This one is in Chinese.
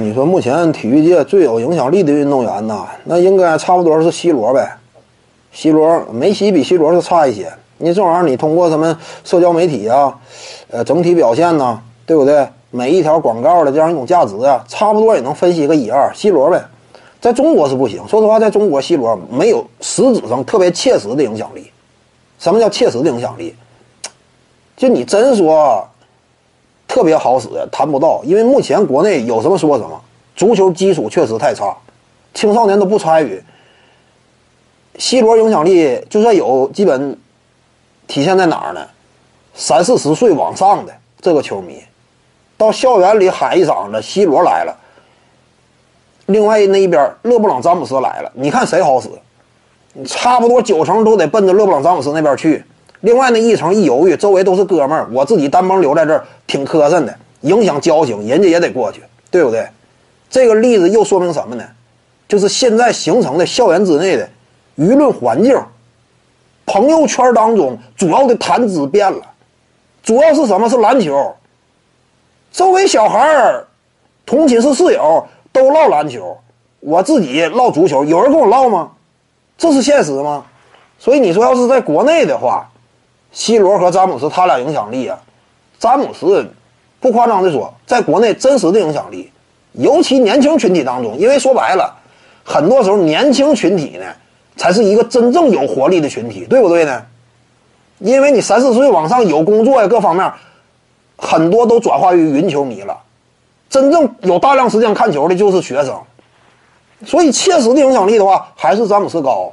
你说目前体育界最有影响力的运动员呐，那应该差不多是 C 罗呗。C 罗，梅西比 C 罗是差一些。你这玩意儿，你通过什么社交媒体啊，呃，整体表现呐，对不对？每一条广告的这样一种价值啊，差不多也能分析个一二。C 罗呗，在中国是不行。说实话，在中国，C 罗没有实质上特别切实的影响力。什么叫切实的影响力？就你真说。特别好使谈不到，因为目前国内有什么说什么，足球基础确实太差，青少年都不参与。C 罗影响力就算有，基本体现在哪儿呢？三四十岁往上的这个球迷，到校园里喊一嗓子 “C 罗来了”，另外那一边勒布朗詹姆斯来了，你看谁好使？差不多九成都得奔着勒布朗詹姆斯那边去。另外那一层一犹豫，周围都是哥们儿，我自己单帮留在这儿挺磕碜的，影响交情，人家也得过去，对不对？这个例子又说明什么呢？就是现在形成的校园之内的舆论环境，朋友圈当中主要的谈资变了，主要是什么是篮球。周围小孩儿，同寝室室友都唠篮球，我自己唠足球，有人跟我唠吗？这是现实吗？所以你说要是在国内的话。C 罗和詹姆斯，他俩影响力啊，詹姆斯不夸张的说，在国内真实的影响力，尤其年轻群体当中，因为说白了，很多时候年轻群体呢，才是一个真正有活力的群体，对不对呢？因为你三四岁往上有工作呀，各方面，很多都转化于云球迷了，真正有大量时间看球的就是学生，所以切实的影响力的话，还是詹姆斯高。